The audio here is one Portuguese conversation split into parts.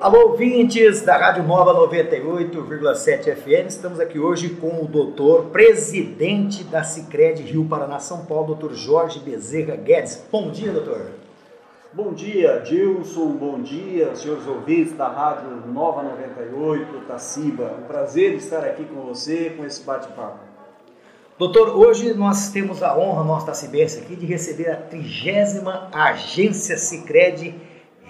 Alô, ouvintes da Rádio Nova 98,7 FM. Estamos aqui hoje com o doutor, presidente da Cicred Rio Paraná, São Paulo, doutor Jorge Bezerra Guedes. Bom dia, doutor. Bom dia, Dilson. Bom dia, senhores ouvintes da Rádio Nova 98, Taciba. Um prazer estar aqui com você, com esse bate-papo. Doutor, hoje nós temos a honra, nossa tacibense aqui, de receber a trigésima Agência Cicred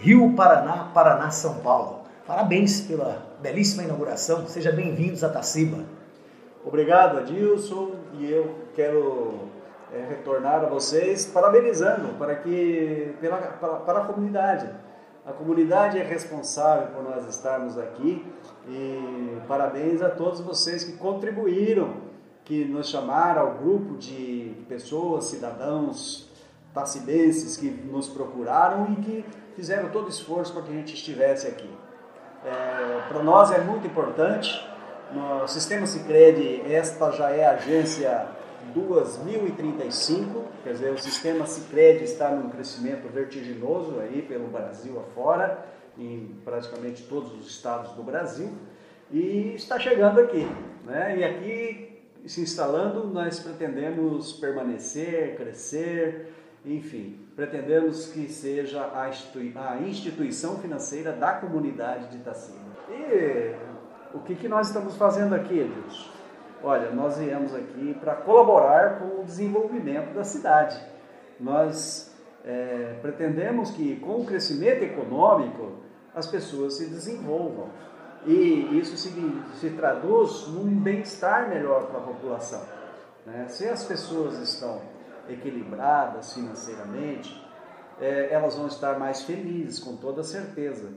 Rio Paraná, Paraná, São Paulo. Parabéns pela belíssima inauguração. Sejam bem-vindos a Taciba. Obrigado, Adilson, e eu quero é, retornar a vocês parabenizando para que pela, para, para a comunidade. A comunidade é responsável por nós estarmos aqui e parabéns a todos vocês que contribuíram, que nos chamaram ao grupo de pessoas, cidadãos, tacibenses que nos procuraram e que fizeram todo esforço para que a gente estivesse aqui. É, para nós é muito importante, no sistema Sicredi esta já é a agência 2035, quer dizer, o sistema Sicredi está num crescimento vertiginoso aí pelo Brasil afora, em praticamente todos os estados do Brasil, e está chegando aqui, né? E aqui se instalando, nós pretendemos permanecer, crescer, enfim, pretendemos que seja a, institui a instituição financeira da comunidade de Itacima. E o que, que nós estamos fazendo aqui, Edilson? Olha, nós viemos aqui para colaborar com o desenvolvimento da cidade. Nós é, pretendemos que, com o crescimento econômico, as pessoas se desenvolvam. E isso se, se traduz num bem-estar melhor para a população. Né? Se as pessoas estão equilibradas financeiramente, é, elas vão estar mais felizes, com toda certeza.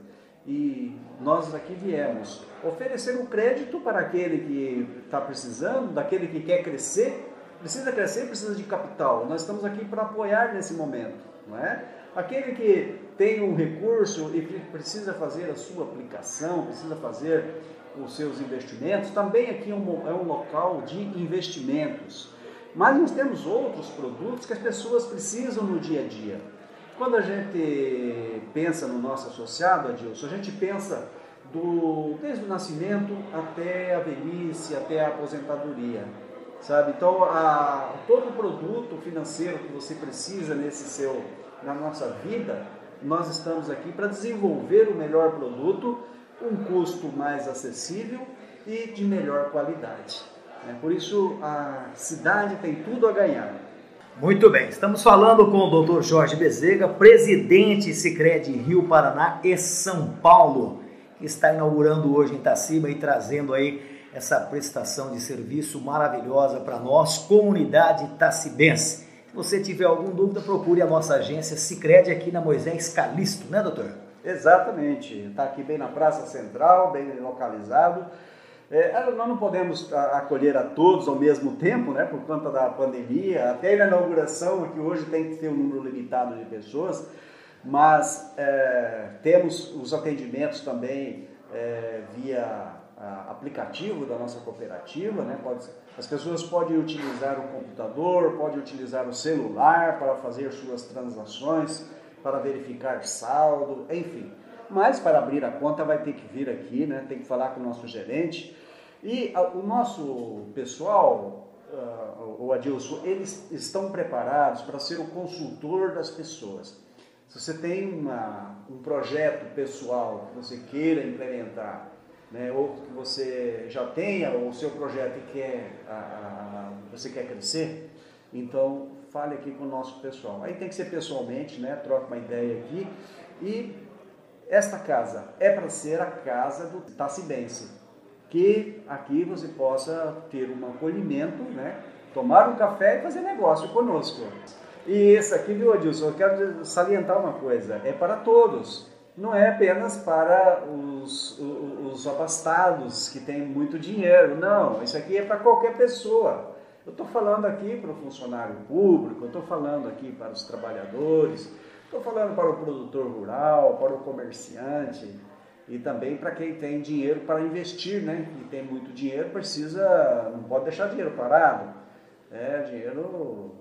E nós aqui viemos oferecer um crédito para aquele que está precisando, daquele que quer crescer, precisa crescer, precisa de capital. Nós estamos aqui para apoiar nesse momento, não é? Aquele que tem um recurso e precisa fazer a sua aplicação, precisa fazer os seus investimentos, também aqui é um, é um local de investimentos. Mas nós temos outros produtos que as pessoas precisam no dia a dia. Quando a gente pensa no nosso associado, Adilson, a gente pensa do, desde o nascimento até a velhice, até a aposentadoria. Sabe? Então, a, todo produto financeiro que você precisa nesse seu, na nossa vida, nós estamos aqui para desenvolver o melhor produto, um custo mais acessível e de melhor qualidade. Né? Por isso, a cidade tem tudo a ganhar. Muito bem, estamos falando com o Dr. Jorge Bezerra, presidente Sicredi Rio Paraná e São Paulo, que está inaugurando hoje em Itacima e trazendo aí essa prestação de serviço maravilhosa para nós, comunidade itacibense. Se você tiver alguma dúvida, procure a nossa agência Sicredi aqui na Moisés Calisto, né, doutor? Exatamente, está aqui bem na Praça Central, bem localizado. É, nós não podemos acolher a todos ao mesmo tempo, né, por conta da pandemia, até na inauguração, que hoje tem que ter um número limitado de pessoas, mas é, temos os atendimentos também é, via aplicativo da nossa cooperativa, né, pode, as pessoas podem utilizar o computador, podem utilizar o celular para fazer suas transações, para verificar saldo, enfim. Mas para abrir a conta vai ter que vir aqui, né? tem que falar com o nosso gerente. E a, o nosso pessoal, uh, o Adilson, eles estão preparados para ser o consultor das pessoas. Se você tem uma, um projeto pessoal que você queira implementar, né, ou que você já tenha o seu projeto e quer, a, a, você quer crescer, então fale aqui com o nosso pessoal. Aí tem que ser pessoalmente, né, troca uma ideia aqui e esta casa é para ser a casa do Tacibense, que aqui você possa ter um acolhimento, né? tomar um café e fazer negócio conosco. E esse aqui, viu, Adilson, eu quero salientar uma coisa, é para todos, não é apenas para os, os, os abastados que têm muito dinheiro, não, isso aqui é para qualquer pessoa. Eu estou falando aqui para o funcionário público, eu estou falando aqui para os trabalhadores, Estou falando para o produtor rural, para o comerciante e também para quem tem dinheiro para investir, né? E tem muito dinheiro, precisa, não pode deixar dinheiro parado. É, dinheiro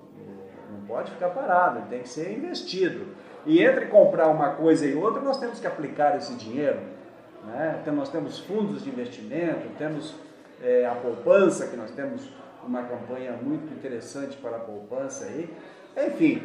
não pode ficar parado, tem que ser investido. E entre comprar uma coisa e outra, nós temos que aplicar esse dinheiro. Né? Então, nós temos fundos de investimento, temos é, a poupança, que nós temos uma campanha muito interessante para a poupança aí. Enfim,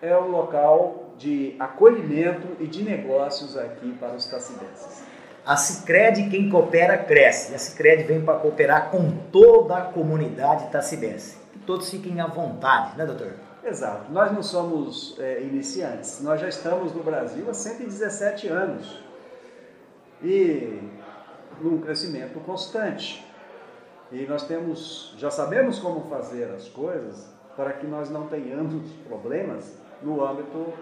é um local de acolhimento e de negócios aqui para os tacidenses. A Cicred, quem coopera, cresce. A Cicred vem para cooperar com toda a comunidade tacidense. Que todos fiquem à vontade, né, doutor? Exato. Nós não somos é, iniciantes. Nós já estamos no Brasil há 117 anos. E num crescimento constante. E nós temos, já sabemos como fazer as coisas para que nós não tenhamos problemas no âmbito,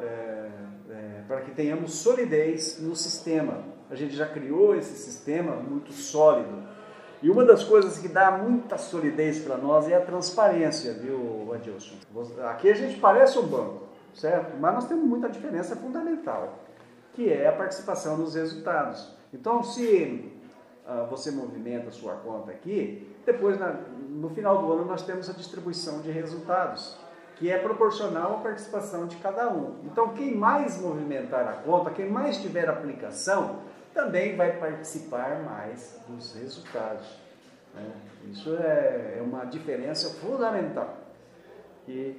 é, é, para que tenhamos solidez no sistema. A gente já criou esse sistema muito sólido. E uma das coisas que dá muita solidez para nós é a transparência, viu, Adilson? Aqui a gente parece um banco, certo? Mas nós temos muita diferença fundamental, que é a participação nos resultados. Então, se uh, você movimenta a sua conta aqui, depois, no final do ano, nós temos a distribuição de resultados que é proporcional à participação de cada um. Então, quem mais movimentar a conta, quem mais tiver aplicação, também vai participar mais dos resultados. Né? Isso é, é uma diferença fundamental. E,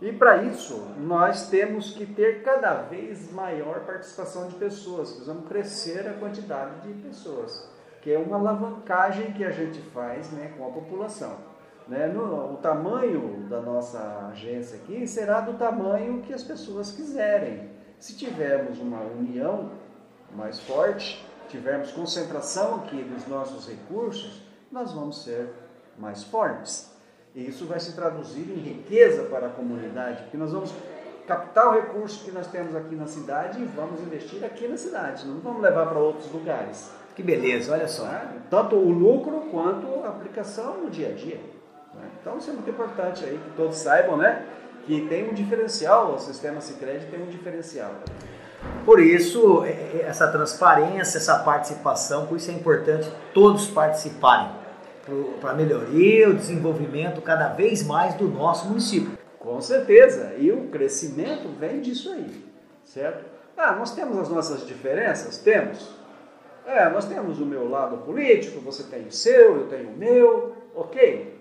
e para isso, nós temos que ter cada vez maior participação de pessoas, precisamos crescer a quantidade de pessoas, que é uma alavancagem que a gente faz né, com a população. Né? No, o tamanho da nossa agência aqui será do tamanho que as pessoas quiserem. Se tivermos uma união mais forte, tivermos concentração aqui dos nossos recursos, nós vamos ser mais fortes. E isso vai se traduzir em riqueza para a comunidade, porque nós vamos captar o recurso que nós temos aqui na cidade e vamos investir aqui na cidade, não vamos levar para outros lugares. Que beleza, olha só. Tanto o lucro quanto a aplicação no dia a dia. Né? Então isso é muito importante aí que todos saibam, né? Que tem um diferencial, o sistema Sicredi tem um diferencial. Por isso, é, é, essa transparência, essa participação, por isso é importante todos participarem para a melhoria, o desenvolvimento cada vez mais do nosso município. Com certeza, e o crescimento vem disso aí, certo? Ah, nós temos as nossas diferenças? Temos. É, nós temos o meu lado político, você tem o seu, eu tenho o meu, ok.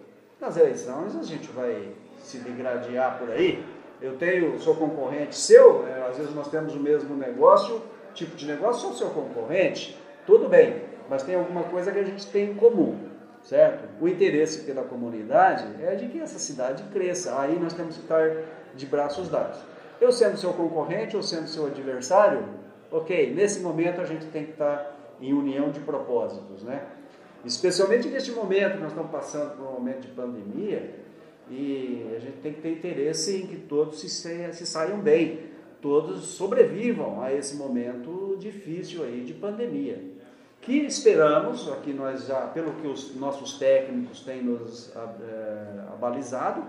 Nas eleições a gente vai se degradear por aí. Eu tenho, sou concorrente seu, é, às vezes nós temos o mesmo negócio, tipo de negócio, sou seu concorrente, tudo bem, mas tem alguma coisa que a gente tem em comum, certo? O interesse pela comunidade é de que essa cidade cresça, aí nós temos que estar de braços dados. Eu sendo seu concorrente ou sendo seu adversário, ok, nesse momento a gente tem que estar em união de propósitos, né? Especialmente neste momento nós estamos passando por um momento de pandemia, e a gente tem que ter interesse em que todos se, se saiam bem, todos sobrevivam a esse momento difícil aí de pandemia. Que esperamos, aqui nós já, pelo que os nossos técnicos têm nos é, abalizado,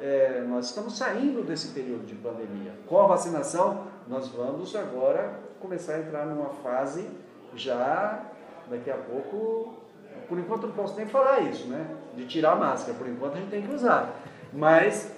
é, nós estamos saindo desse período de pandemia. Com a vacinação, nós vamos agora começar a entrar numa fase já daqui a pouco por enquanto não posso nem falar isso, né? De tirar a máscara, por enquanto a gente tem que usar. Mas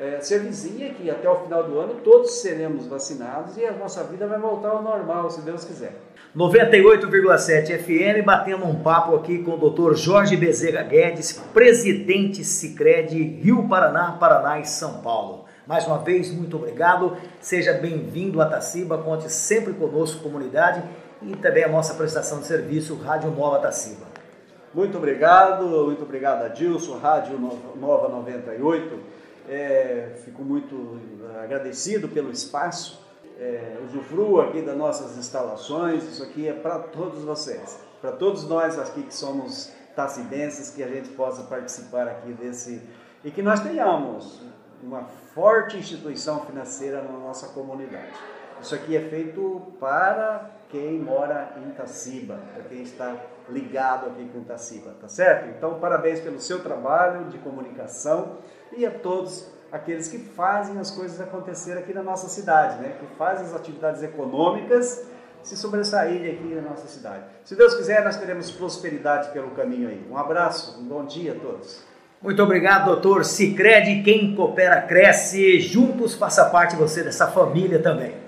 é, se avizinha que até o final do ano todos seremos vacinados e a nossa vida vai voltar ao normal, se Deus quiser. 98,7 FM, batendo um papo aqui com o Dr. Jorge Bezerra Guedes, presidente Sicredi Rio Paraná, Paraná e São Paulo. Mais uma vez, muito obrigado. Seja bem-vindo a Taciba, conte sempre conosco, comunidade, e também a nossa prestação de serviço Rádio Nova Taciba. Muito obrigado, muito obrigado Adilson, Rádio Nova 98. É, fico muito agradecido pelo espaço. É, aqui das nossas instalações. Isso aqui é para todos vocês, para todos nós aqui que somos tacidenses, que a gente possa participar aqui desse e que nós tenhamos uma forte instituição financeira na nossa comunidade. Isso aqui é feito para quem mora em Taciba, para quem está ligado aqui com Taciba, tá certo? Então, parabéns pelo seu trabalho de comunicação e a todos aqueles que fazem as coisas acontecer aqui na nossa cidade, né? Que fazem as atividades econômicas se sobressaírem aqui na nossa cidade. Se Deus quiser, nós teremos prosperidade pelo caminho aí. Um abraço, um bom dia a todos. Muito obrigado, doutor Cicred. Quem coopera, cresce. Juntos faça parte você dessa família também.